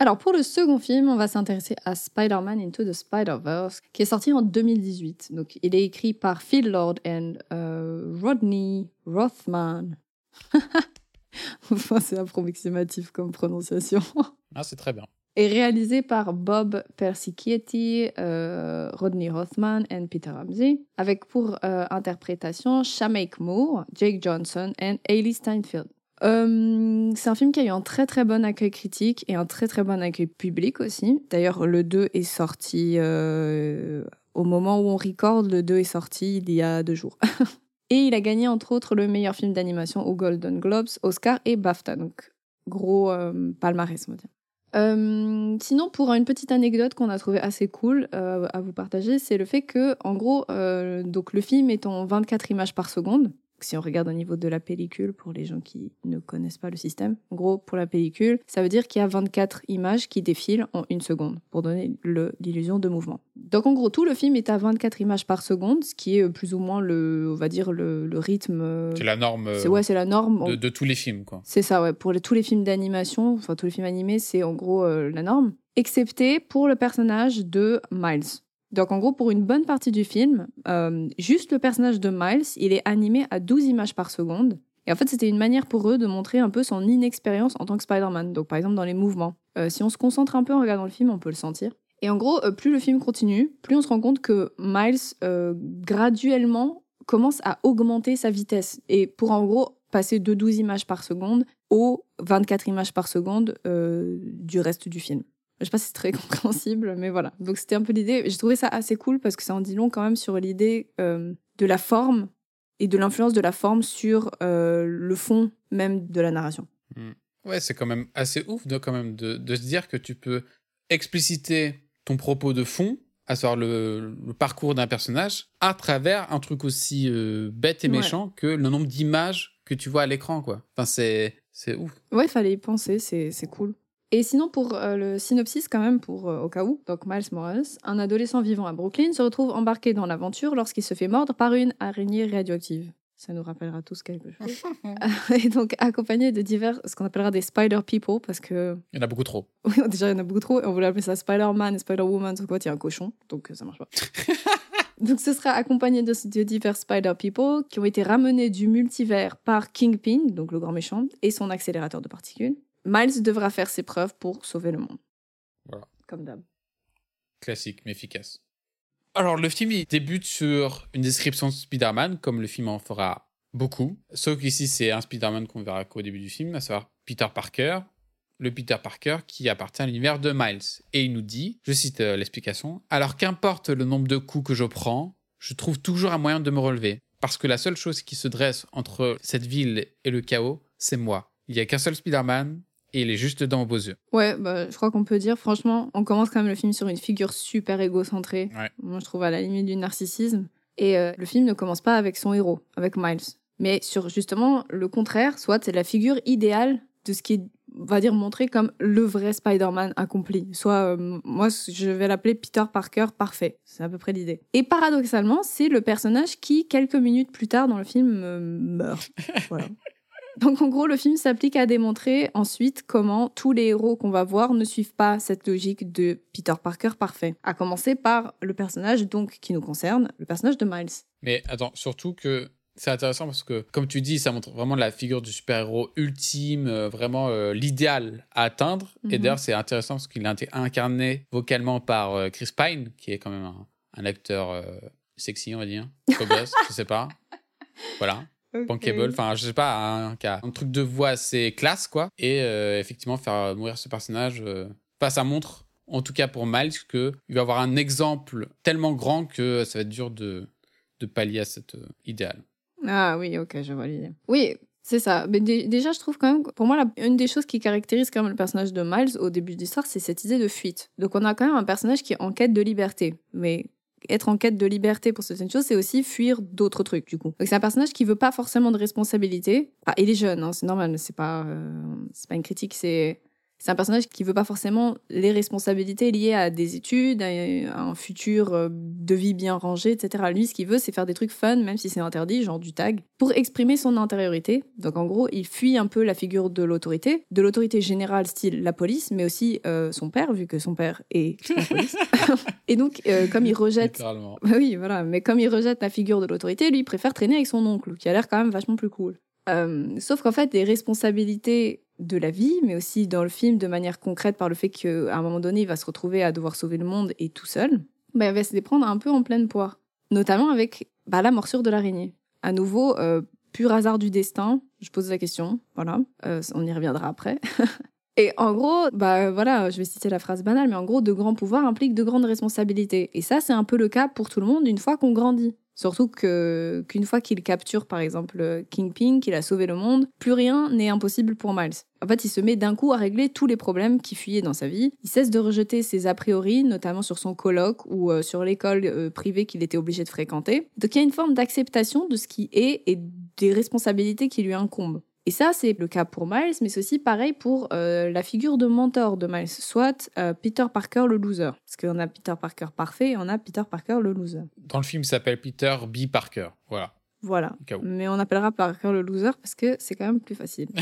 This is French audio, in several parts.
Alors pour le second film, on va s'intéresser à Spider-Man Into the Spider-Verse, qui est sorti en 2018. Donc il est écrit par Phil Lord et euh, Rodney Rothman. enfin, c'est approximatif comme prononciation. Ah, c'est très bien. Et réalisé par Bob Persichetti, euh, Rodney Rothman et Peter Ramsey, avec pour euh, interprétation Shameik Moore, Jake Johnson et Hailey Steinfeld. Euh, c'est un film qui a eu un très très bon accueil critique et un très très bon accueil public aussi. D'ailleurs, le 2 est sorti euh, au moment où on recorde, le 2 est sorti il y a deux jours. et il a gagné entre autres le meilleur film d'animation aux Golden Globes, Oscar et BAFTA. Donc, gros euh, palmarès, on va dire. sinon, pour une petite anecdote qu'on a trouvé assez cool à vous partager, c'est le fait que, en gros, donc le film est en 24 images par seconde si on regarde au niveau de la pellicule, pour les gens qui ne connaissent pas le système, en gros, pour la pellicule, ça veut dire qu'il y a 24 images qui défilent en une seconde pour donner l'illusion de mouvement. Donc en gros, tout le film est à 24 images par seconde, ce qui est euh, plus ou moins le, on va dire, le, rythme. Euh, c'est la norme. C'est, ouais, c'est la norme. De, tous les films, quoi. C'est ça, ouais. Pour tous les films d'animation, enfin tous les films animés, c'est en gros euh, la norme. Excepté pour le personnage de Miles. Donc en gros, pour une bonne partie du film, euh, juste le personnage de Miles, il est animé à 12 images par seconde. Et en fait, c'était une manière pour eux de montrer un peu son inexpérience en tant que Spider-Man. Donc par exemple dans les mouvements. Euh, si on se concentre un peu en regardant le film, on peut le sentir. Et en gros, euh, plus le film continue, plus on se rend compte que Miles, graduellement, commence à augmenter sa vitesse. Et pour en gros passer de 12 images par seconde aux 24 images par seconde du reste du film. Je sais pas si c'est très compréhensible, mais voilà. Donc c'était un peu l'idée. J'ai trouvé ça assez cool parce que ça en dit long quand même sur l'idée euh, de la forme et de l'influence de la forme sur euh, le fond même de la narration. Hmm. Ouais, c'est quand même assez ouf de, quand même de, de, se dire que tu peux expliciter ton propos de fond, à savoir le, parcours d'un personnage, à travers un truc aussi euh, bête et méchant que le nombre d'images que tu vois à l'écran, quoi. Enfin, c'est, c'est ouf. Ouais, il fallait y penser, c'est, c'est cool. Et sinon, pour euh, le synopsis, quand même, pour euh, au cas où, donc Miles Morales, un adolescent vivant à Brooklyn, se retrouve embarqué dans l'aventure lorsqu'il se fait mordre par une araignée radioactive. Ça nous rappellera tous quelque chose. et donc, accompagné de divers, ce qu'on appellera des Spider People, parce que. Il y en a beaucoup trop. Oui, déjà, il y en a beaucoup trop. Et on voulait appeler ça Spider-Man et Spider-Woman, sauf quoi, il y a un cochon, donc ça marche pas. donc, ce sera accompagné de, de divers Spider People qui ont été ramenés du multivers par Kingpin, donc le grand méchant, et son accélérateur de particules. Miles devra faire ses preuves pour sauver le monde. Voilà. Comme d'hab. Classique, mais efficace. Alors, le film il débute sur une description de Spider-Man, comme le film en fera beaucoup. Sauf qu'ici, c'est un Spider-Man qu'on verra qu'au début du film, à savoir Peter Parker, le Peter Parker qui appartient à l'univers de Miles. Et il nous dit, je cite euh, l'explication, Alors qu'importe le nombre de coups que je prends, je trouve toujours un moyen de me relever. Parce que la seule chose qui se dresse entre cette ville et le chaos, c'est moi. Il n'y a qu'un seul Spider-Man, et il est juste dans vos beaux yeux. Ouais, bah, je crois qu'on peut dire, franchement, on commence quand même le film sur une figure super égocentrée. Moi, je trouve à la limite du narcissisme. Et euh, le film ne commence pas avec son héros, avec Miles. Mais sur justement le contraire, soit c'est la figure idéale de ce qui est, on va dire, montré comme le vrai Spider-Man accompli. Soit, euh, moi, je vais l'appeler Peter Parker parfait. C'est à peu près l'idée. Et paradoxalement, c'est le personnage qui, quelques minutes plus tard dans le film, euh, meurt. voilà. Donc en gros, le film s'applique à démontrer ensuite comment tous les héros qu'on va voir ne suivent pas cette logique de Peter Parker parfait. À commencer par le personnage donc qui nous concerne, le personnage de Miles. Mais attends, surtout que c'est intéressant parce que, comme tu dis, ça montre vraiment la figure du super-héros ultime, euh, vraiment euh, l'idéal à atteindre. Et mhm. d'ailleurs, c'est intéressant parce qu'il a été incarné vocalement par euh, Chris Pine, qui est quand même un, acteur sexy, on va dire. je sais pas. Voilà. Bankable, enfin je sais pas, un, un, truc de voix assez classe quoi. Et euh, effectivement faire mourir ce personnage, euh, ça montre, en tout cas pour Miles, qu'il va avoir un exemple tellement grand que ça va être dur de, de pallier à cet euh, idéal. Ah oui, ok, je vois l'idée. Oui, c'est ça. Mais déjà, je trouve quand même, pour moi, une des choses qui caractérise quand même le personnage de Miles au début de l'histoire, c'est cette idée de fuite. Donc on a quand même un personnage qui est en quête de liberté. Mais être en quête de liberté pour certaines choses, c'est aussi fuir d'autres trucs, du coup. Donc c'est un personnage qui veut pas forcément de responsabilité. Ah, il est jeune, hein, c'est normal, c'est pas, euh, c'est pas une critique, c'est, C'est un personnage qui veut pas forcément les responsabilités liées à des études, à un futur euh, de vie bien rangé, etc. Lui, ce qu'il veut, c'est faire des trucs fun, même si c'est interdit, genre du tag, pour exprimer son intériorité. Donc en gros, il fuit un peu la figure de l'autorité, de l'autorité générale, style la police, mais aussi euh, son père, vu que son père est la police. Et donc, euh, comme il rejette. oui, voilà. Mais comme il rejette la figure de l'autorité, lui, il préfère traîner avec son oncle, qui a l'air quand même vachement plus cool. sauf qu'en fait, les responsabilités de la vie, mais aussi dans le film de manière concrète par le fait qu'à un moment donné, il va se retrouver à devoir sauver le monde et tout seul, bah, il va se les prendre un peu en pleine poire. Notamment avec bah, la morsure de l'araignée. À nouveau, euh, pur hasard du destin, je pose la question, voilà, euh, on y reviendra après. et en gros, bah voilà, je vais citer la phrase banale, mais en gros, de grands pouvoirs impliquent de grandes responsabilités. Et ça, c'est un peu le cas pour tout le monde une fois qu'on grandit. Surtout que qu'une fois qu'il capture, par exemple, Kingpin, qu'il a sauvé le monde, plus rien n'est impossible pour Miles. En fait, il se met d'un coup à régler tous les problèmes qui fuyaient dans sa vie. Il cesse de rejeter ses a priori, notamment sur son colloque ou euh, sur l'école euh, privée qu'il était obligé de fréquenter. Donc il y a une forme d'acceptation de ce qui est et des responsabilités qui lui incombent. Et ça, c'est le cas pour Miles, mais c'est aussi pareil pour euh, la figure de mentor de Miles, soit euh, Peter Parker le loser. Parce qu'on a Peter Parker parfait et on a Peter Parker le loser. Dans le film, il s'appelle Peter B. Parker. Voilà. Voilà. Mais on appellera Parker le loser parce que c'est quand même plus facile.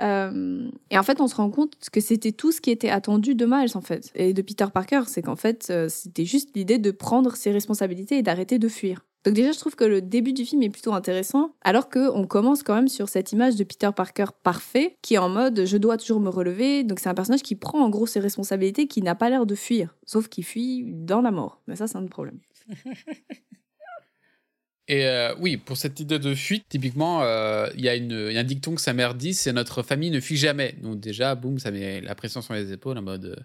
Euh, et en fait, on se rend compte que c'était tout ce qui était attendu de Miles, en fait. Et de Peter Parker, c'est qu'en fait, c'était juste l'idée de prendre ses responsabilités et d'arrêter de fuir. Donc déjà, je trouve que le début du film est plutôt intéressant, alors qu'on commence quand même sur cette image de Peter Parker parfait, qui est en mode je dois toujours me relever. Donc c'est un personnage qui prend en gros ses responsabilités, qui n'a pas l'air de fuir, sauf qu'il fuit dans la mort. Mais ça, c'est un problème. Et euh, oui, pour cette idée de fuite, typiquement, euh, il y, a un dicton que sa mère dit, c'est notre famille ne fuit jamais. Donc déjà, boum, ça met la pression sur les épaules en mode, euh,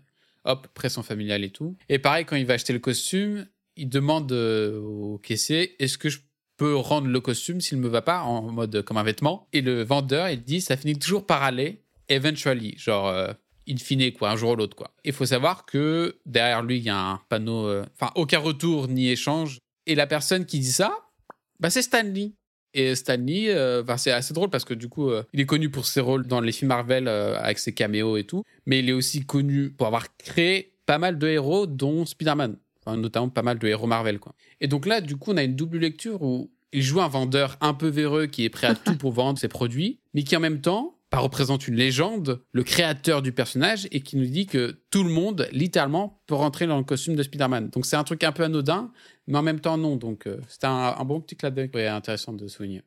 hop, pression familiale et tout. Et pareil, quand il va acheter le costume, il demande euh, au caissier est-ce que je peux rendre le costume s'il ne me va pas en mode comme un vêtement? Et le vendeur il dit ça finit toujours par aller eventually genre euh, in fine quoi un jour ou l'autre quoi. Il faut savoir que derrière lui il y a un panneau euh, enfin aucun retour ni échange. Et la personne qui dit ça bah c'est Stanley. Et Stanley, c'est assez drôle parce que du coup, il est connu pour ses rôles dans les films Marvel avec ses caméos et tout, mais il est aussi connu pour avoir créé pas mal de héros, dont Spider-Man notamment pas mal de héros Marvel. Quoi. Et donc là, du coup, on a une double lecture où il joue un vendeur un peu véreux qui est prêt à tout pour vendre ses produits, mais qui en même temps bah, représente une légende, le créateur du personnage, et qui nous dit que tout le monde, littéralement, peut rentrer dans le costume de Spider-Man. Donc c'est un truc un peu anodin, mais en même temps non. Donc euh, c'est un, bon petit clin d'œil intéressant de souvenir.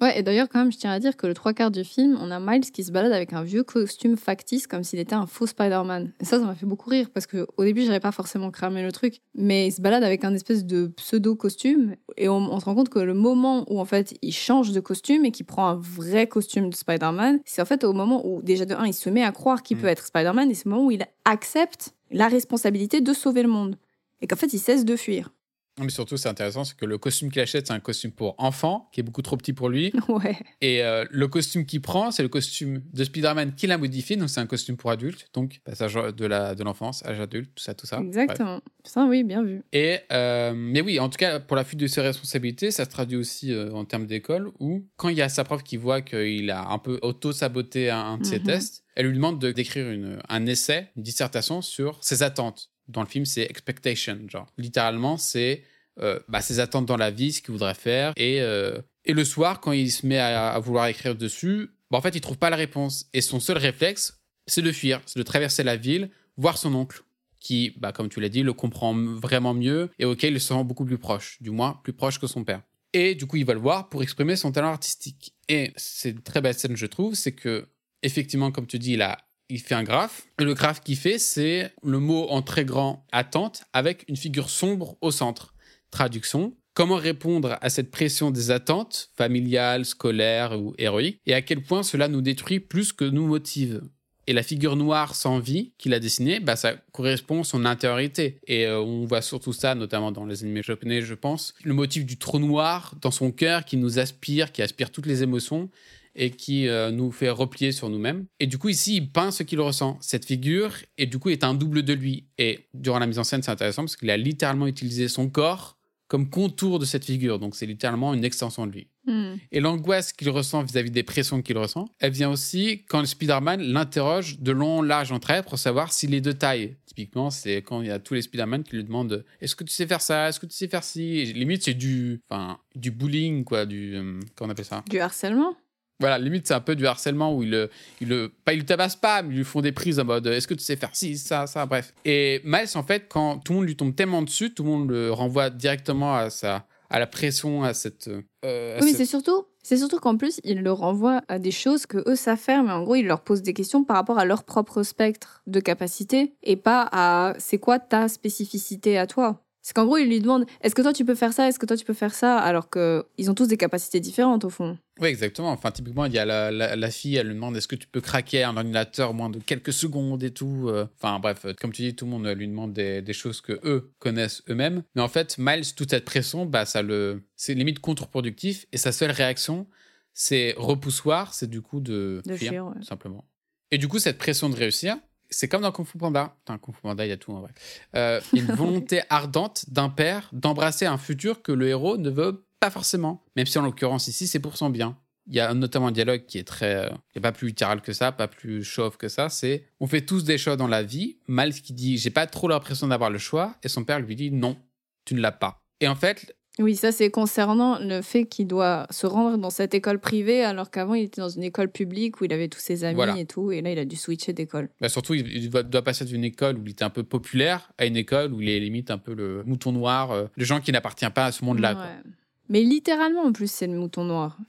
Ouais, et d'ailleurs, quand même, je tiens à dire que le trois quarts du film, on a Miles qui se balade avec un vieux costume factice comme s'il était un faux Spider-Man. Et ça, ça m'a fait beaucoup rire parce qu'au début, j'avais pas forcément cramé le truc, mais il se balade avec un espèce de pseudo-costume et on, se rend compte que le moment où en fait il change de costume et qu'il prend un vrai costume de Spider-Man, c'est en fait au moment où, déjà de un, il se met à croire qu'il mm. peut être Spider-Man et c'est le moment où il accepte la responsabilité de sauver le monde et qu'en fait il cesse de fuir. Mais surtout, c'est intéressant, c'est que le costume qu'il achète, c'est un costume pour enfant, qui est beaucoup trop petit pour lui. Ouais. Et euh, le costume qu'il prend, c'est le costume de Spider-Man qu'il a modifié, donc c'est un costume pour adulte, donc passage de la de l'enfance, âge adulte, tout ça, tout ça. Exactement. Ça, oui, bien vu. Et euh, mais oui, en tout cas, pour la fuite de ses responsabilités, ça se traduit aussi euh, en termes d'école, où quand il y a sa prof qui voit qu'il a un peu auto-saboté un, de ses mhm. tests, elle lui demande de d'écrire un essai, une dissertation sur ses attentes dans le film, c'est expectation. Genre, littéralement, c'est euh, bah, ses attentes dans la vie, ce qu'il voudrait faire. Et, euh, et le soir, quand il se met à, vouloir écrire dessus, bah, en fait, il trouve pas la réponse. Et son seul réflexe, c'est de fuir, c'est de traverser la ville, voir son oncle, qui, bah, comme tu l'as dit, le comprend vraiment mieux et auquel il se sent beaucoup plus proche, du moins plus proche que son père. Et du coup, il va le voir pour exprimer son talent artistique. Et c'est une très belle scène, je trouve, c'est que, effectivement, comme tu dis, il a il fait un graphe. Et le graphe qu'il fait, c'est le mot en très grand attente avec une figure sombre au centre. Traduction. Comment répondre à cette pression des attentes familiales, scolaires ou héroïques et à quel point cela nous détruit plus que nous motive? Et la figure noire sans vie qu'il a dessinée, bah, ça correspond à son intériorité. Et euh, on voit surtout ça, notamment dans les animés japonais, je pense. Le motif du trou noir dans son cœur qui nous aspire, qui aspire toutes les émotions et qui euh, nous fait replier sur nous-mêmes. Et du coup, ici, il peint ce qu'il ressent. Cette figure, et du coup, est un double de lui. Et durant la mise en scène, c'est intéressant parce qu'il a littéralement utilisé son corps comme contour de cette figure. Donc c'est littéralement une extension de lui. Hmm. Et l'angoisse qu'il ressent vis-à-vis des pressions qu'il ressent, elle vient aussi quand Spider-Man l'interroge de long, large en trait pour savoir s'il est de taille. Typiquement, c'est quand il y a tous les Spider-Man qui lui demandent Est-ce que tu sais faire ça? Est-ce que tu sais faire ci Et Limite, c'est du, enfin, du bullying, quoi. Du, euh, comment on appelle ça? Du harcèlement Voilà, limite, c'est un peu du harcèlement où il le, il le, pas, il le pas, mais ils lui font des prises en mode Est-ce que tu sais faire ci, ça, ça, bref. Et Miles, en fait, quand tout le monde lui tombe tellement dessus, tout le monde le renvoie directement à sa à la pression, à cette. euh, à Oui, cette- c'est surtout, c'est surtout qu'en plus, il le renvoie à des choses que eux savent faire, mais en gros, il leur pose des questions par rapport à leur propre spectre de capacité et pas à c'est quoi ta spécificité à toi? C'est qu'en gros, il lui demande est-ce que toi tu peux faire ça, est-ce que toi tu peux faire ça, alors que ils ont tous des capacités différentes au fond. Oui, exactement. Enfin, typiquement, il y a la, la, la fille, elle lui demande est-ce que tu peux craquer un ordinateur en moins de quelques secondes et tout. euh. Enfin, bref, euh, comme tu dis, tout le monde euh, lui demande des, des choses que eux connaissent eux-mêmes. Mais en fait, Miles, toute cette pression, bah, ça le, c'est limite contre-productif. Et sa seule réaction, c'est repoussoir, c'est du coup de, De fuir, fuir, ouais. simplement. Et du coup, cette pression de réussir, c'est comme dans Kung Fu Panda. Putain, Kung Fu Panda, il y a tout en vrai. Euh, il a une volonté ardente d'un père d'embrasser un futur que le héros ne veut pas forcément. Même si en l'occurrence ici, c'est pour son bien. Il y a notamment un dialogue qui est très. euh, qui est pas plus littéral que ça, pas plus chauve que ça. C'est on fait tous des choix dans la vie. Miles qui dit j'ai pas trop l'impression d'avoir le choix. Et son père lui dit non, tu ne l'as pas. Et en fait, Oui, ça c'est concernant le fait qu'il doit se rendre dans cette école privée alors qu'avant il était dans une école publique où il avait tous ses amis Voilà. et tout, et là il a dû switcher d'école. bah, surtout, il, doit, doit passer d'une école où il était un peu populaire à une école où il est limite un peu le mouton noir, euh, le gens qui n'appartient pas à ce monde-là. Ouais. Mais littéralement en plus c'est le mouton noir.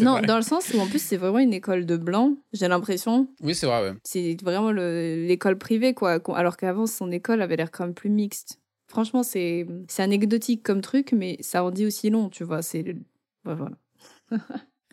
Non, vrai. dans le sens où en plus c'est vraiment une école de blanc, j'ai l'impression. Oui, c'est vrai, ouais. C'est vraiment le- l'école privée, quoi. Alors qu'avant, son école avait l'air quand même plus mixte. Franchement, c'est c'est anecdotique comme truc, mais ça en dit aussi long, tu vois. C'est ouais, voilà.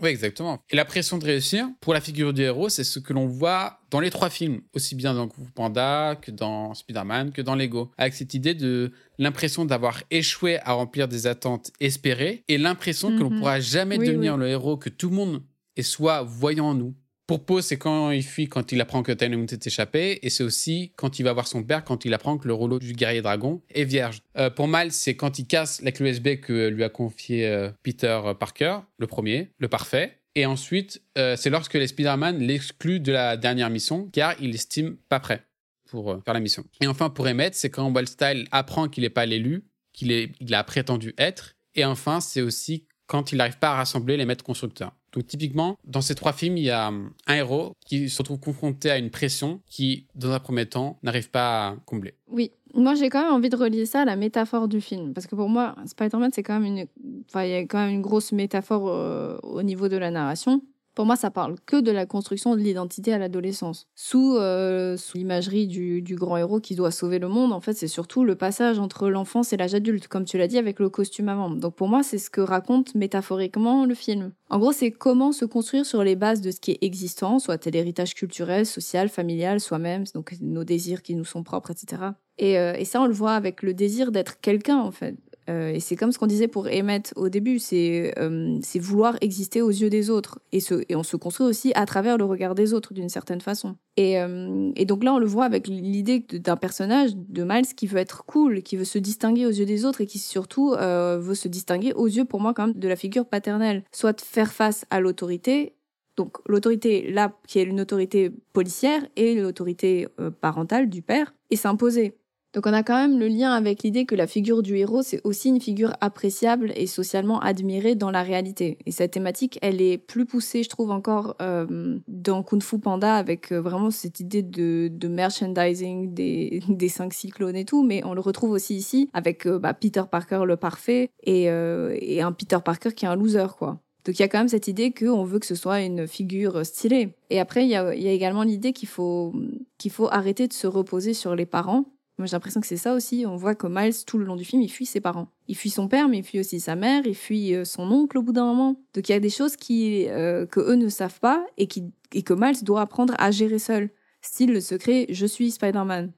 Oui, exactement. Et la pression de réussir, pour la figure du héros, c'est ce que l'on voit dans les trois films, aussi bien dans Kung Fu Panda que dans Spider-Man, que dans Lego, avec cette idée de l'impression d'avoir échoué à remplir des attentes espérées et l'impression que l'on Mhm. pourra jamais Oui, devenir oui. le héros que tout le monde est soit voyant en nous. Pour Poe, c'est quand il fuit, quand il apprend que Dynamite est échappé, et c'est aussi quand il va voir son père, quand il apprend que le rouleau du guerrier dragon est vierge. Euh, pour Miles, c'est quand il casse la clé USB que lui a confié euh, Peter Parker, le premier, le parfait. Et ensuite, euh, c'est lorsque les Spider-Man l'excluent de la dernière mission, car il l'estime pas prêt pour faire la mission. Et enfin, pour Emmett, c'est quand Wildstyle apprend qu'il n'est pas l'élu, qu'il a prétendu être. Et enfin, c'est aussi quand il n'arrive pas à rassembler les maîtres constructeurs. Donc typiquement, dans ces trois films, il y a hum, un héros qui se retrouve confronté à une pression qui, dans un premier temps, n'arrive pas à combler. Oui, moi j'ai quand même envie de relier ça à la métaphore du film. Parce que pour moi, Spider-Man, c'est quand même une. Enfin, il y a quand même une grosse métaphore euh, au niveau de la narration. Pour moi, ça parle que de la construction de l'identité à l'adolescence. Sous, euh, l'imagerie du, du grand héros qui doit sauver le monde, en fait, c'est surtout le passage entre l'enfance et l'âge adulte, comme tu l'as dit, avec le costume avant. Donc pour moi, c'est ce que raconte métaphoriquement le film. En gros, c'est comment se construire sur les bases de ce qui est existant, soit l'héritage culturel, social, familial, soi-même, donc nos désirs qui nous sont propres, etc. Et, euh, et ça, on le voit avec le désir d'être quelqu'un, en fait. Euh, et c'est comme ce qu'on disait pour Emmett au début, c'est euh, vouloir exister aux yeux des autres. Et, on se construit aussi à travers le regard des autres, d'une certaine façon. Et, euh, donc là, on le voit avec l'idée d'un personnage de Miles qui veut être cool, qui veut se distinguer aux yeux des autres et qui surtout veut se distinguer aux yeux, pour moi, quand même, de la figure paternelle. Soit faire face à l'autorité, donc l'autorité là, qui est une autorité policière, et l'autorité parentale du père, et s'imposer. Donc on a quand même le lien avec l'idée que la figure du héros, c'est aussi une figure appréciable et socialement admirée dans la réalité. Et cette thématique, elle est plus poussée, je trouve, encore euh, dans Kung Fu Panda, avec euh, vraiment cette idée de, de merchandising des, des cinq cyclones et tout, mais on le retrouve aussi ici, avec euh, bah, Peter Parker le parfait, et, euh, et un Peter Parker qui est un loser, quoi. Donc il y a quand même cette idée qu'on veut que ce soit une figure stylée. Et après, il y a, y a également l'idée qu'il faut, qu'il faut arrêter de se reposer sur les parents moi, j'ai l'impression que c'est ça aussi. On voit que Miles, tout le long du film, il fuit ses parents. Il fuit son père, mais il fuit aussi sa mère, il fuit euh, son oncle au bout d'un moment. Donc, il y a des choses qui, euh, que eux ne savent pas et, qui, et que Miles doit apprendre à gérer seul. Style le secret, je suis Spider-Man.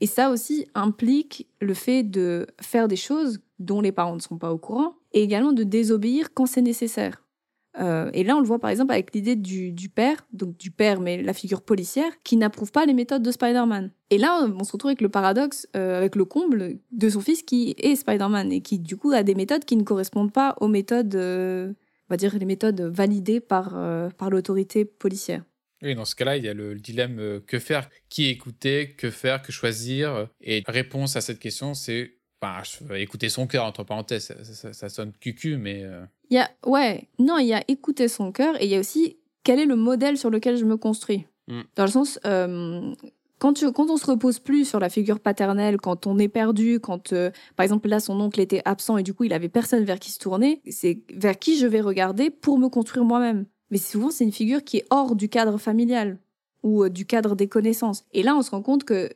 Et ça aussi implique le fait de faire des choses dont les parents ne sont pas au courant et également de désobéir quand c'est nécessaire. Euh, et là, on le voit par exemple avec l'idée du, père, donc du père, mais la figure policière, qui n'approuve pas les méthodes de Spider-Man. Et là, on se retrouve avec le paradoxe, euh, avec le comble de son fils qui est Spider-Man et qui, du coup, a des méthodes qui ne correspondent pas aux méthodes, euh, on va dire, les méthodes validées par, par l'autorité policière. Oui, dans ce cas-là, il y a le, dilemme que faire, qui écouter, que faire, que choisir? Et réponse à cette question, c'est Enfin, je écouter son cœur, entre parenthèses, ça, sonne cucu, mais. Euh. Il y a, ouais, non, il y a écouter son cœur et il y a aussi quel est le modèle sur lequel je me construis. Mm. Dans le sens, euh, quand, tu, quand on se repose plus sur la figure paternelle, quand on est perdu, quand, euh, par exemple, là, son oncle était absent et du coup, il avait personne vers qui se tourner, c'est vers qui je vais regarder pour me construire moi-même. Mais souvent, c'est une figure qui est hors du cadre familial ou du cadre des connaissances. Et là, on se rend compte que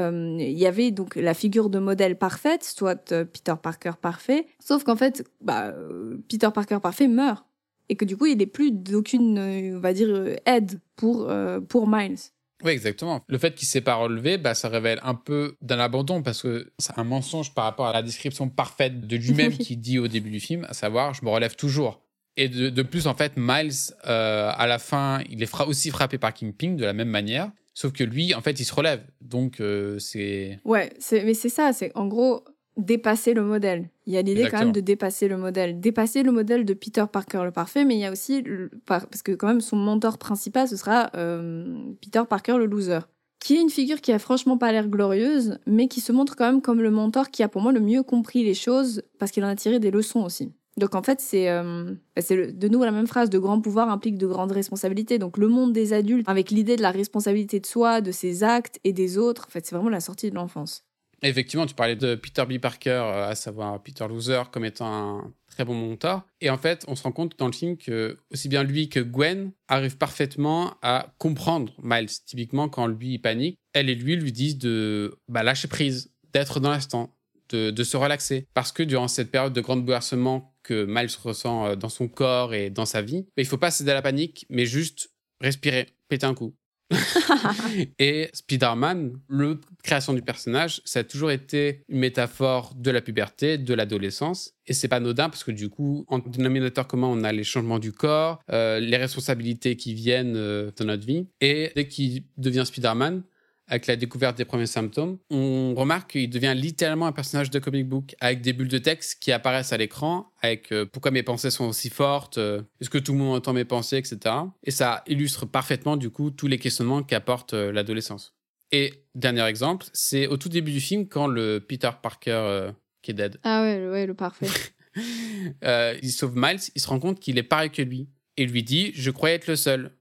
euh, il y avait donc la figure de modèle parfaite, soit euh, Peter Parker parfait, sauf qu'en fait, bah, euh, Peter Parker parfait meurt et que du coup, il n'est plus d'aucune, on va dire, aide pour, pour Miles. Oui, exactement. Le fait qu'il ne s'est pas relevé, bah, ça révèle un peu d'un abandon parce que c'est un mensonge par rapport à la description parfaite de lui-même qu'il dit au début du film, à savoir, je me relève toujours. Et de, de plus, en fait, Miles, à la fin, il est aussi frappé par Kingpin de la même manière. Sauf que lui, en fait, il se relève. Donc, euh, c'est. Ouais, mais c'est ça. C'est en gros dépasser le modèle. Il y a l'idée quand même de dépasser le modèle. Dépasser le modèle de Peter Parker le parfait, mais il y a aussi. Parce que, quand même, son mentor principal, ce sera euh, Peter Parker le loser. Qui est une figure qui a franchement pas l'air glorieuse, mais qui se montre quand même comme le mentor qui a pour moi le mieux compris les choses, parce qu'il en a tiré des leçons aussi. Donc en fait, c'est euh, bah, de nouveau la même phrase, de grand pouvoir implique de grandes responsabilités. Donc le monde des adultes, avec l'idée de la responsabilité de soi, de ses actes et des autres, en fait, c'est vraiment la sortie de l'enfance. Effectivement, tu parlais de Peter B. Parker, euh, à savoir Peter Loser, comme étant un très bon monteur. Et en fait, on se rend compte dans le film que aussi bien lui que Gwen arrivent parfaitement à comprendre Miles. Typiquement, quand lui il panique, elle et lui lui disent de bah, lâcher prise, d'être dans l'instant, de, de, se relaxer. Parce que durant cette période de grand bouleversement que Miles ressent euh, dans son corps et dans sa vie, il faut pas céder à la panique, mais juste respirer, péter un coup. et Spider-Man, le création du personnage, ça a toujours été une métaphore de la puberté, de l'adolescence. Et c'est pas anodin parce que du coup, en dénominateur commun, on a les changements du corps, euh, les responsabilités qui viennent euh, de notre vie. Et dès qu'il devient Spider-Man, avec la découverte des premiers symptômes, on remarque qu'il devient littéralement un personnage de comic book avec des bulles de texte qui apparaissent à l'écran, avec euh, pourquoi mes pensées sont aussi fortes, euh, est-ce que tout le monde entend mes pensées, etc. Et ça illustre parfaitement du coup tous les questionnements qu'apporte euh, l'adolescence. Et dernier exemple, c'est au tout début du film quand le Peter Parker qui est dead. Ah ouais, ouais le parfait. il sauve Miles, il se rend compte qu'il est pareil que lui et lui dit je croyais être le seul.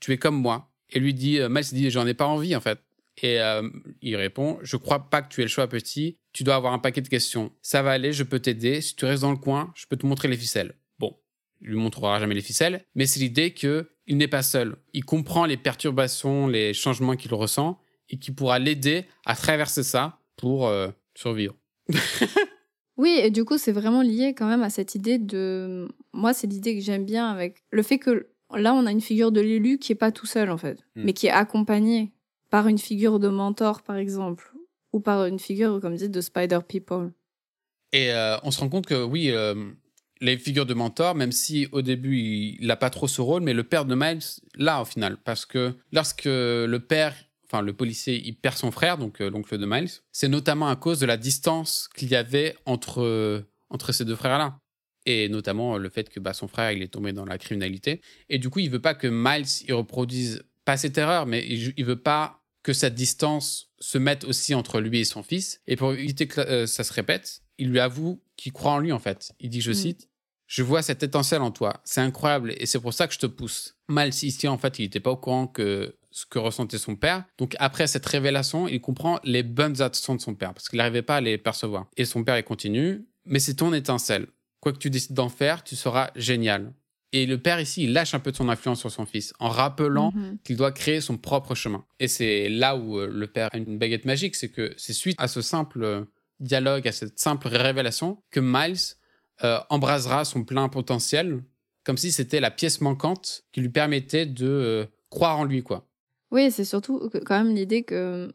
Tu es comme moi. Et lui dit Miles dit j'en ai pas envie en fait. Et euh, il répond Je crois pas que tu aies le choix, petit. Tu dois avoir un paquet de questions. Ça va aller, je peux t'aider. Si tu restes dans le coin, je peux te montrer les ficelles. Bon, il lui montrera jamais les ficelles, mais c'est l'idée que il n'est pas seul. Il comprend les perturbations, les changements qu'il ressent et qui pourra l'aider à traverser ça pour euh, survivre. oui, et du coup, c'est vraiment lié quand même à cette idée de. Moi, c'est l'idée que j'aime bien avec le fait que là, on a une figure de l'élu qui est pas tout seul en fait, hmm. mais qui est accompagné par une figure de mentor, par exemple, ou par une figure, comme dit, de Spider People. Et euh, on se rend compte que oui, euh, les figures de mentor, même si au début il n'a pas trop ce rôle, mais le père de Miles là au final, parce que lorsque le père, enfin le policier, il perd son frère, donc euh, l'oncle de Miles, c'est notamment à cause de la distance qu'il y avait entre entre ces deux frères-là. Et notamment le fait que bah, son frère il est tombé dans la criminalité. Et du coup, il veut pas que Miles il reproduise pas cette erreur, mais il, il veut pas que cette distance se mette aussi entre lui et son fils. Et pour éviter que euh, ça se répète, il lui avoue qu'il croit en lui, en fait. Il dit, je mm. cite, Je vois cette étincelle en toi. C'est incroyable et c'est pour ça que je te pousse. Mal ici, en fait, il n'était pas au courant que ce que ressentait son père. Donc après cette révélation, il comprend les bonnes actions de son père parce qu'il n'arrivait pas à les percevoir. Et son père, il continue, mais c'est ton étincelle. Quoi que tu décides d'en faire, tu seras génial. Et le père ici, il lâche un peu de son influence sur son fils en rappelant mhm. qu'il doit créer son propre chemin. Et c'est là où euh, le père a une baguette magique, c'est que c'est suite à ce simple euh, dialogue, à cette simple révélation, que Miles euh, embrasera son plein potentiel, comme si c'était la pièce manquante qui lui permettait de croire en lui, quoi. Oui, c'est surtout quand même l'idée que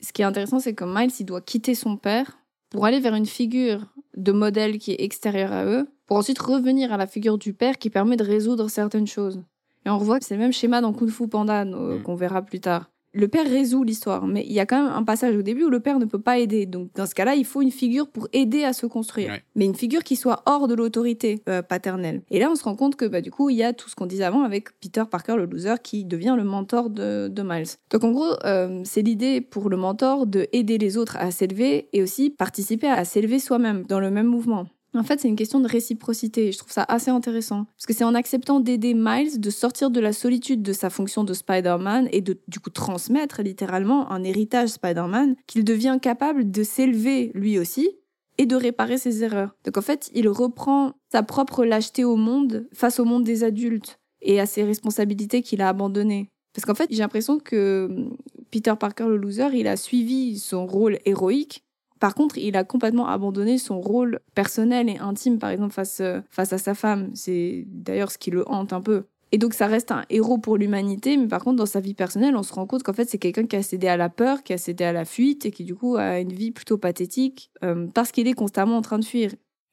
ce qui est intéressant, c'est que Miles, il doit quitter son père pour aller vers une figure de modèle qui est extérieure à eux, pour ensuite revenir à la figure du père qui permet de résoudre certaines choses. Et on revoit que c'est le même schéma dans Kung Fu Panda euh, Mm. qu'on verra plus tard. Le père résout l'histoire, mais il y a quand même un passage au début où le père ne peut pas aider. Donc dans ce cas-là, il faut une figure pour aider à se construire. Ouais. Mais une figure qui soit hors de l'autorité euh, paternelle. Et là, on se rend compte que bah, du coup, il y a tout ce qu'on disait avant avec Peter Parker, le loser, qui devient le mentor de, de Miles. Donc en gros, euh, c'est l'idée pour le mentor de aider les autres à s'élever et aussi participer à s'élever soi-même dans le même mouvement. En fait, c'est une question de réciprocité. Je trouve ça assez intéressant. Parce que c'est en acceptant d'aider Miles de sortir de la solitude de sa fonction de Spider-Man et de, du coup, transmettre littéralement un héritage Spider-Man qu'il devient capable de s'élever lui aussi et de réparer ses erreurs. Donc en fait, il reprend sa propre lâcheté au monde face au monde des adultes et à ses responsabilités qu'il a abandonnées. Parce qu'en fait, j'ai l'impression que hum, Peter Parker, le loser, il a suivi son rôle héroïque par contre, il a complètement abandonné son rôle personnel et intime, par exemple, face, euh, face à sa femme. C'est d'ailleurs ce qui le hante un peu. Et donc, ça reste un héros pour l'humanité, mais par contre, dans sa vie personnelle, on se rend compte qu'en fait, c'est quelqu'un qui a cédé à la peur, qui a cédé à la fuite et qui, du coup, a une vie plutôt pathétique euh, parce qu'il est constamment en train de fuir.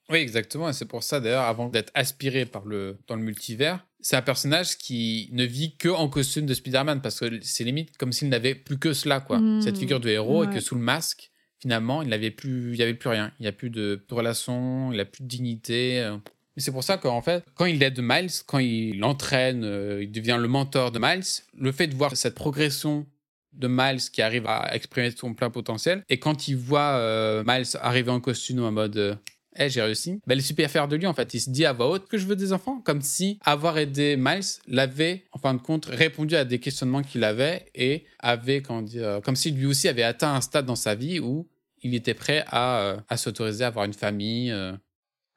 Oui, exactement. Et c'est pour ça, d'ailleurs, avant d'être aspiré par le, dans le multivers, c'est un personnage qui ne vit que en costume de Spider-Man parce que c'est limite comme s'il n'avait plus que cela, quoi. Mm. Cette figure de héros et que sous le masque, finalement, il n'avait plus, il avait plus rien. Il n'y a plus de, relation, il n'a plus de dignité. euh. C'est pour ça qu'en fait, quand il aide Miles, quand il l'entraîne, euh, il devient le mentor de Miles, le fait de voir cette progression de Miles qui arrive à exprimer son plein potentiel, et quand il voit euh, Miles arriver en costume en mode eh, j'ai réussi. Ben, il est super fier de lui, en fait. Il se dit à voix haute que je veux des enfants. Comme si avoir aidé Miles l'avait, en fin de compte, répondu à des questionnements qu'il avait et avait, euh, comme si lui aussi avait atteint un stade dans sa vie où il était prêt à, euh, à s'autoriser à avoir une famille. euh.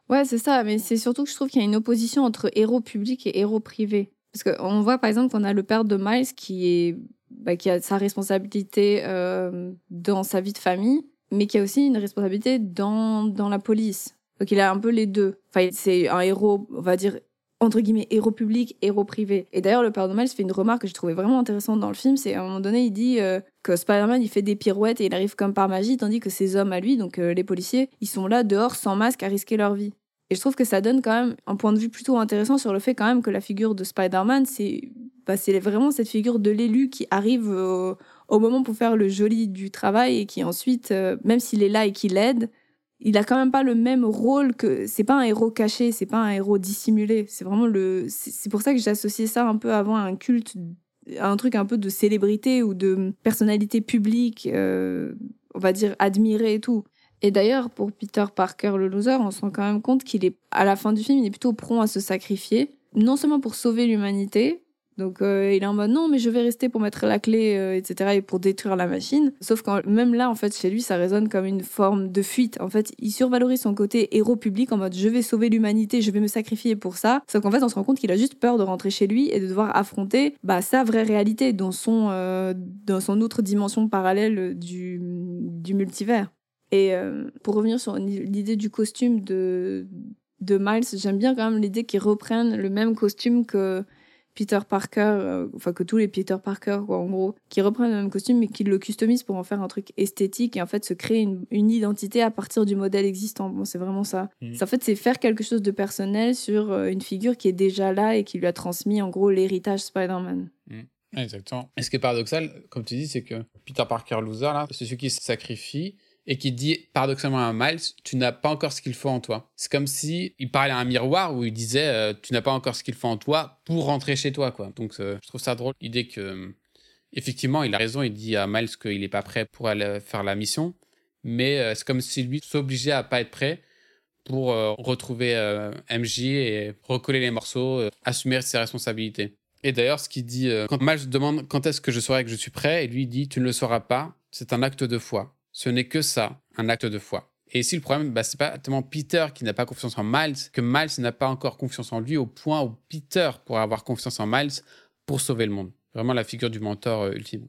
Ouais, c'est ça, mais c'est surtout que je trouve qu'il y a une opposition entre héros public et héros privé. Parce qu'on voit par exemple qu'on a le père de Miles qui, bah, a sa responsabilité dans sa vie de famille, mais qui a aussi une responsabilité dans, dans la police. Donc il a un peu les deux. Enfin, c'est un héros, on va dire, entre guillemets, héros public, héros privé. Et d'ailleurs, le père de Miles fait une remarque que j'ai trouvée vraiment intéressante dans le film. C'est à un moment donné, il dit euh, que Spider-Man, il fait des pirouettes et il arrive comme par magie, tandis que ces hommes à lui, donc euh, les policiers, ils sont là dehors sans masque à risquer leur vie. Et je trouve que ça donne quand même un point de vue plutôt intéressant sur le fait quand même que la figure de Spider-Man, c'est bah, vraiment cette figure de l'élu qui arrive au, au moment pour faire le joli du travail et qui ensuite, euh, même s'il est là et qu'il aide, il a quand même pas le même rôle que c'est pas un héros caché, c'est pas un héros dissimulé. C'est vraiment le c'est pour ça que j'associais ça un peu avant à un culte, à un truc un peu de célébrité ou de personnalité publique, euh, on va dire admirée et tout. Et d'ailleurs, pour Peter Parker, le loser, on se rend quand même compte qu'il est, à la fin du film, il est plutôt prompt à se sacrifier, non seulement pour sauver l'humanité, donc euh, il est en mode non, mais je vais rester pour mettre la clé, euh, etc., et pour détruire la machine. Sauf que même là, en fait, chez lui, ça résonne comme une forme de fuite. En fait, il survalorise son côté héros public en mode je vais sauver l'humanité, je vais me sacrifier pour ça. Sauf qu'en fait, on se rend compte qu'il a juste peur de rentrer chez lui et de devoir affronter bah, sa vraie réalité dans son, euh, dans son autre dimension parallèle du, du multivers. Et euh, pour revenir sur l'idée du costume de, de Miles, j'aime bien quand même l'idée qu'ils reprennent le même costume que Peter Parker, euh, enfin que tous les Peter Parker, quoi, en gros, qui reprennent le même costume mais qui le customisent pour en faire un truc esthétique et en fait se créer une, une identité à partir du modèle existant. Bon, c'est vraiment ça. Mhm. C'est- En fait, c'est faire quelque chose de personnel sur euh, une figure qui est déjà là et qui lui a transmis en gros l'héritage Spider-Man. Ouais, Exactement. Et ce qui est paradoxal, comme tu dis, c'est que Peter Parker loser, là, c'est celui qui se sacrifie et qui dit paradoxalement à Miles, tu n'as pas encore ce qu'il faut en toi. C'est comme si il parlait à un miroir où il disait, euh, tu n'as pas encore ce qu'il faut en toi pour rentrer chez toi, quoi. Donc, euh, je trouve ça drôle l'idée que, euh, effectivement, il a raison. Il dit à Miles qu'il n'est pas prêt pour aller faire la mission, mais c'est comme si lui s'obligeait à pas être prêt pour retrouver MJ et recoller les morceaux, assumer ses responsabilités. Et d'ailleurs, ce qu'il dit, quand Miles demande quand est-ce que je saurai que je suis prêt, et lui dit tu ne le sauras pas, c'est un acte de foi. Ce n'est que ça, un acte de foi. Et ici, le problème, bah, c'est pas tellement Peter qui n'a pas confiance en Miles, que Miles n'a pas encore confiance en lui au point où Peter pourrait avoir confiance en Miles pour sauver le monde. Vraiment la figure du mentor euh, ultime.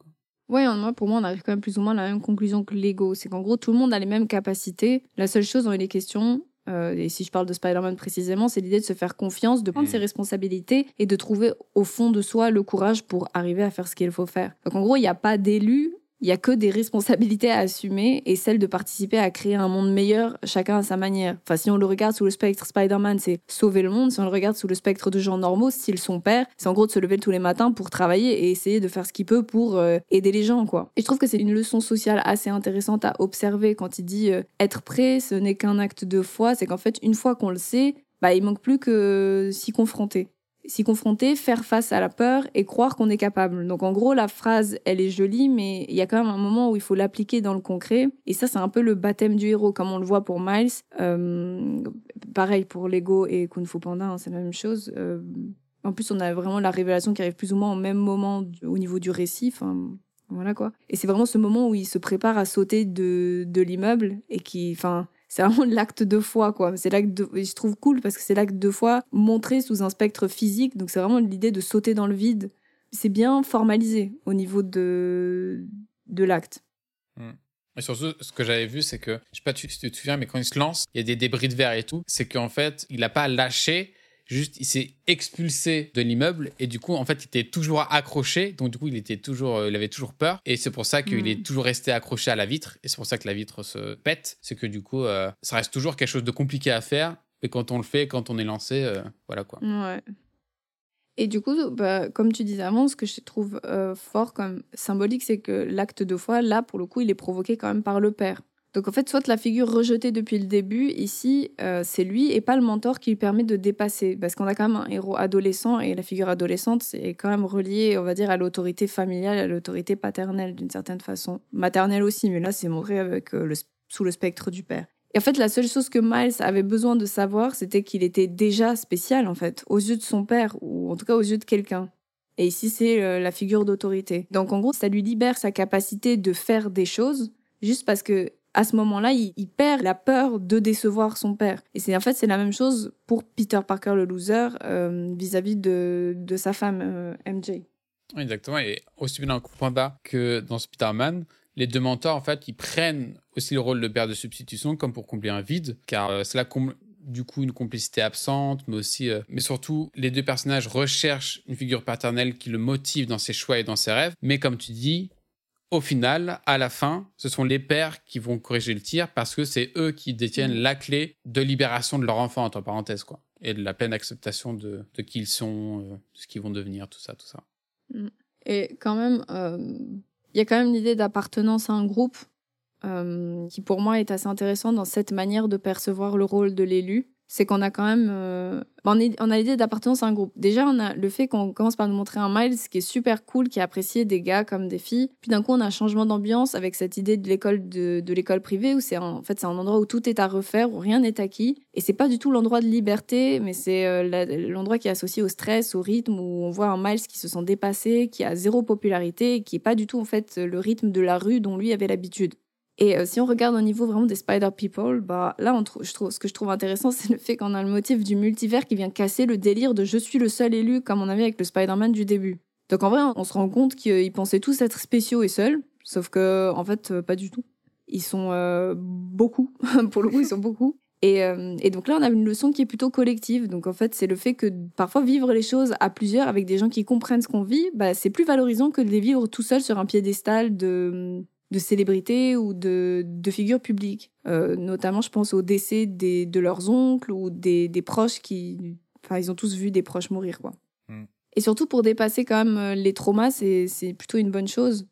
Ouais, moi, pour moi, on arrive quand même plus ou moins à la même conclusion que Lego. C'est qu'en gros, tout le monde a les mêmes capacités. La seule chose dont il est question, euh, et si je parle de Spider-Man précisément, c'est l'idée de se faire confiance, de prendre ses responsabilités et de trouver au fond de soi le courage pour arriver à faire ce qu'il faut faire. Donc en gros, il n'y a pas d'élu, il il y a que des responsabilités à assumer et celle de participer à créer un monde meilleur, chacun à sa manière. Enfin, si on le regarde sous le spectre Spider-Man, c'est sauver le monde. Si on le regarde sous le spectre de gens normaux, style son père, c'est en gros de se lever tous les matins pour travailler et essayer de faire ce qu'il peut pour euh, aider les gens, quoi. Et je trouve que c'est une leçon sociale assez intéressante à observer quand il dit euh, être prêt, ce n'est qu'un acte de foi. C'est qu'en fait, une fois qu'on le sait, bah, il manque plus que s'y confronter s'y confronter, faire face à la peur et croire qu'on est capable. Donc en gros, la phrase, elle est jolie, mais il y a quand même un moment où il faut l'appliquer dans le concret. Et ça, c'est un peu le baptême du héros, comme on le voit pour Miles. Euh, pareil pour Lego et Kung Fu Panda, hein, c'est la même chose. Euh, en plus, on a vraiment la révélation qui arrive plus ou moins au même moment au niveau du récit. voilà quoi. Et c'est vraiment ce moment où il se prépare à sauter de, de l'immeuble et qui, enfin, c'est vraiment l'acte de foi, quoi. C'est l'acte de... je trouve cool parce que c'est l'acte de foi montré sous un spectre physique. Donc c'est vraiment l'idée de sauter dans le vide. C'est bien formalisé au niveau de, de l'acte. Hmm. Et surtout, ce que j'avais vu, c'est que, je sais pas si tu te souviens, mais quand il se lance, il y a des débris de verre et tout. C'est qu'en fait, il n'a pas lâché Juste, il s'est expulsé de l'immeuble et du coup, en fait, il était toujours accroché. Donc, du coup, il était toujours, euh, il avait toujours peur. Et c'est pour ça qu'il est hmm. toujours resté accroché à la vitre. Et c'est pour ça que la vitre se pète. C'est que du coup, euh, ça reste toujours quelque chose de compliqué à faire. Et quand on le fait, quand on est lancé, euh, voilà quoi. Ouais. Et du coup, bah, comme tu disais avant, ce que je trouve fort comme symbolique, c'est que l'acte de foi, là, pour le coup, il est provoqué quand même par le père. Donc en fait, soit la figure rejetée depuis le début, ici, euh, c'est lui et pas le mentor qui lui permet de dépasser. Parce qu'on a quand même un héros adolescent et la figure adolescente, c'est quand même relié, on va dire, à l'autorité familiale, à l'autorité paternelle d'une certaine façon. Maternelle aussi, mais là, c'est montré avec, euh, le, sous le spectre du père. Et en fait, la seule chose que Miles avait besoin de savoir, c'était qu'il était déjà spécial, en fait, aux yeux de son père, ou en tout cas aux yeux de quelqu'un. Et ici, c'est euh, la figure d'autorité. Donc en gros, ça lui libère sa capacité de faire des choses, juste parce que à ce moment-là, il, perd la peur de décevoir son père. Et c'est en fait c'est la même chose pour Peter Parker le loser euh, vis-à-vis de, sa femme euh, MJ. Exactement. Et aussi bien dans Panda que dans Spider-Man, les deux mentors en fait ils prennent aussi le rôle de père de substitution comme pour combler un vide, car euh, c'est là du coup une complicité absente, mais aussi, mais surtout, les deux personnages recherchent une figure paternelle qui le motive dans ses choix et dans ses rêves. Mais comme tu dis, au final, à la fin, ce sont les pères qui vont corriger le tir parce que c'est eux qui détiennent mm. la clé de libération de leur enfant, entre parenthèses, quoi. Et de la pleine acceptation de, qui ils sont, euh, de ce qu'ils vont devenir, tout ça, tout ça. Mm. Et quand même, euh, il y a quand même l'idée d'appartenance à un groupe euh, qui, pour moi, est assez intéressant dans cette manière de percevoir le rôle de l'élu c'est qu'on a quand même euh, on, a l'idée d'appartenance à un groupe. Déjà, on a le fait qu'on commence par nous montrer un Miles qui est super cool, qui est apprécié des gars comme des filles. Puis d'un coup, on a un changement d'ambiance avec cette idée de l'école de, l'école privée où c'est en fait c'est un endroit où tout est à refaire, où rien n'est acquis. Et c'est pas du tout l'endroit de liberté, mais c'est euh, l'endroit qui est associé au stress, au rythme, où on voit un Miles qui se sent dépassé, qui a zéro popularité, qui est pas du tout en fait le rythme de la rue dont lui avait l'habitude. Et euh, si on regarde au niveau vraiment des Spider People, bah là, je trouve, ce que je trouve intéressant, c'est le fait qu'on a le motif du multivers qui vient casser le délire de je suis le seul élu, comme on avait avec le Spider-Man du début. Donc en vrai, on se rend compte qu'ils pensaient tous être spéciaux et seuls, sauf que en fait, euh, pas du tout. Ils sont euh, beaucoup, pour le coup, ils sont beaucoup. Et, et, donc là, on a une leçon qui est plutôt collective. Donc en fait, c'est le fait que parfois vivre les choses à plusieurs avec des gens qui comprennent ce qu'on vit, bah, c'est plus valorisant que de les vivre tout seul sur un piédestal de de célébrités ou de, de figures publiques. Euh, notamment, je pense au décès des, de leurs oncles ou des, des, proches qui... Enfin, ils ont tous vu des proches mourir, quoi. Hmm. Et surtout, pour dépasser quand même euh, les traumas, c'est plutôt une bonne chose.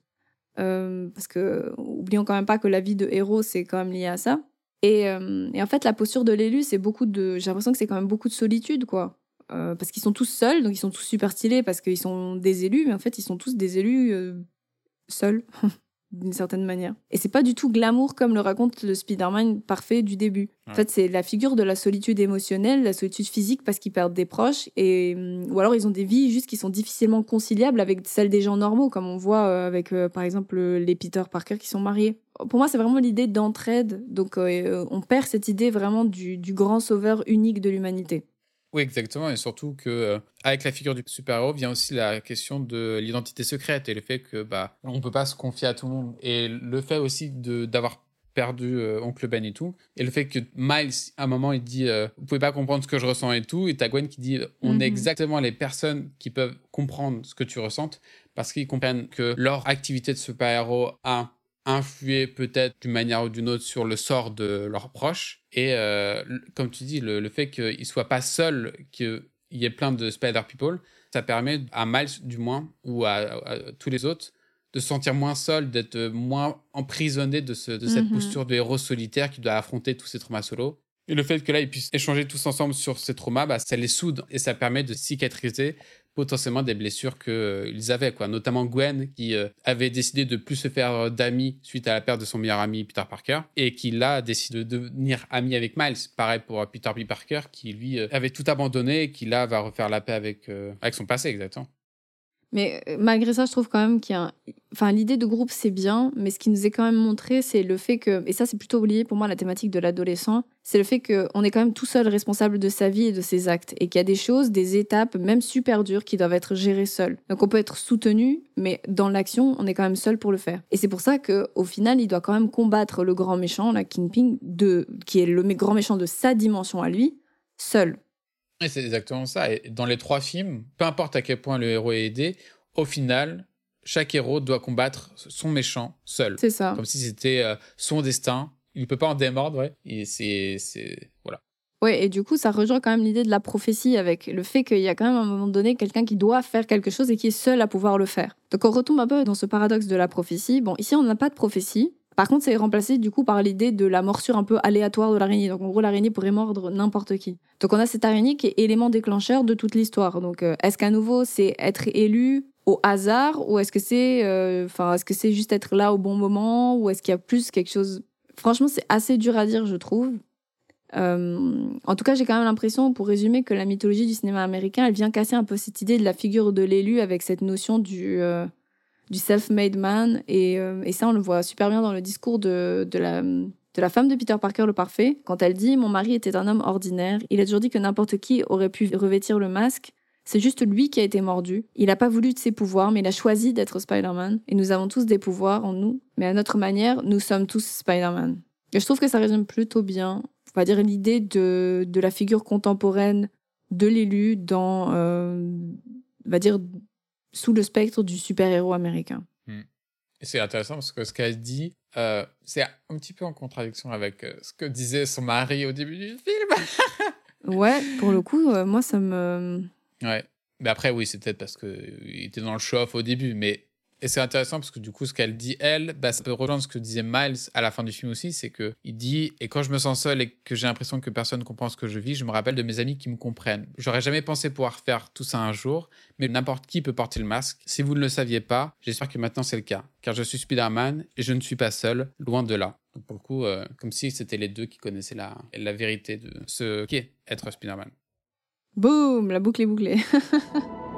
Euh, parce que, oublions quand même pas que la vie de héros, c'est quand même lié à ça. Et, et en fait, la posture de l'élu, c'est beaucoup de... J'ai l'impression que c'est quand même beaucoup de solitude, quoi. parce qu'ils sont tous seuls, donc ils sont tous super stylés parce qu'ils sont des élus, mais en fait, ils sont tous des élus seuls. d'une certaine manière. Et c'est pas du tout glamour comme le raconte le Spider-Man parfait du début. En fait, c'est la figure de la solitude émotionnelle, la solitude physique parce qu'ils perdent des proches, et ou alors ils ont des vies juste qui sont difficilement conciliables avec celles des gens normaux, comme on voit euh, avec euh, par exemple les Peter Parker qui sont mariés. Pour moi, c'est vraiment l'idée d'entraide. Donc, euh, on perd cette idée vraiment du grand sauveur unique de l'humanité. Oui, exactement. Et surtout que euh, avec la figure du super-héros vient aussi la question de l'identité secrète et le fait que bah on peut pas se confier à tout le monde. Et le fait aussi de d'avoir perdu euh, Oncle Ben et tout. Et le fait que Miles, à un moment, il dit euh, Vous pouvez pas comprendre ce que je ressens et tout. Et t'as Gwen qui dit On est Mhm. exactement les personnes qui peuvent comprendre ce que tu ressentes parce qu'ils comprennent que leur activité de super-héros a influé peut-être d'une manière ou d'une autre sur le sort de leurs proches. Et euh, comme tu dis, le, le fait qu'ils soient pas seuls, qu'il y ait plein de Spider-People, ça permet à Miles, du moins, ou à, à tous les autres, de se sentir moins seul, d'être moins emprisonné de, ce- de cette Mhm. posture de héros solitaire qui doit affronter tous ces traumas solo. Et le fait que là, ils puissent échanger tous ensemble sur ces traumas, bah, ça les soude et ça permet de cicatriser potentiellement des blessures qu'ils avaient, quoi. Notamment Gwen, qui euh, avait décidé de plus se faire euh, d'amis suite à la perte de son meilleur ami Peter Parker, et qui là décide de devenir ami avec Miles. Pareil pour euh, Peter B. Parker, qui lui euh, avait tout abandonné et qui là va refaire la paix avec, euh, avec son passé, exactement. Mais euh, malgré ça, je trouve quand même qu'il y a. un- Enfin, l'idée de groupe, c'est bien, mais ce qui nous est quand même montré, c'est le fait que. Et ça, c'est plutôt lié pour moi la thématique de l'adolescent. C'est le fait qu'on est quand même tout seul responsable de sa vie et de ses actes. Et qu'il y a des choses, des étapes, même super dures, qui doivent être gérées seul. Donc on peut être soutenu, mais dans l'action, on est quand même seul pour le faire. Et c'est pour ça qu'au final, il doit quand même combattre le grand méchant, la Kingpin, de... qui est le grand méchant de sa dimension à lui, seul. Et c'est exactement ça. Et dans les trois films, peu importe à quel point le héros est aidé, au final, chaque héros doit combattre son méchant seul. C'est ça. Comme si c'était euh, son destin. Il ne peut pas en démordre, ouais. Et c'est. c'est- Voilà. Ouais, et du coup, ça rejoint quand même l'idée de la prophétie avec le fait qu'il y a quand même à un moment donné quelqu'un qui doit faire quelque chose et qui est seul à pouvoir le faire. Donc on retombe un peu dans ce paradoxe de la prophétie. Bon, ici, on n'a pas de prophétie. Par contre, c'est remplacé du coup par l'idée de la morsure un peu aléatoire de l'araignée. Donc en gros, l'araignée pourrait mordre n'importe qui. Donc on a cette araignée qui est élément déclencheur de toute l'histoire. Donc euh, est-ce qu'à nouveau, c'est être élu au hasard ou est-ce que c'est euh, enfin est-ce que c'est juste être là au bon moment ou est-ce qu'il y a plus quelque chose? Franchement, c'est assez dur à dire, je trouve. Euh, en tout cas, j'ai quand même l'impression, pour résumer, que la mythologie du cinéma américain, elle vient casser un peu cette idée de la figure de l'élu avec cette notion du, du self-made man. Et, euh, et ça, on le voit super bien dans le discours de, de, la, de la femme de Peter Parker le parfait, quand elle dit Mon mari était un homme ordinaire. Il a toujours dit que n'importe qui aurait pu revêtir le masque. C'est juste lui qui a été mordu. Il n'a pas voulu de ses pouvoirs, mais il a choisi d'être Spider-Man. Et nous avons tous des pouvoirs en nous, mais à notre manière, nous sommes tous Spider-Man. Et je trouve que ça résume plutôt bien on va dire l'idée de, de la figure contemporaine de l'élu dans, euh, on va dire, sous le spectre du super-héros américain. Et c'est intéressant parce que ce qu'elle dit, euh, c'est un petit peu en contradiction avec euh, ce que disait son mari au début du film. Ouais, pour le coup, euh, moi, ça me... ouais. Mais après, oui, c'est peut-être parce qu'il était dans le show-off au début. Mais... Et c'est intéressant parce que du coup, ce qu'elle dit, elle, bah, ça peut rejoindre ce que disait Miles à la fin du film aussi. C'est qu'il dit Et quand je me sens seul et que j'ai l'impression que personne ne comprend ce que je vis, je me rappelle de mes amis qui me comprennent. J'aurais jamais pensé pouvoir faire tout ça un jour, mais n'importe qui peut porter le masque. Si vous ne le saviez pas, j'espère que maintenant c'est le cas. Car je suis Spider-Man et je ne suis pas seul, loin de là. Donc pour le coup, euh, comme si c'était les deux qui connaissaient la, la vérité de ce qu'est être Spider-Man. Boum, la boucle est bouclée.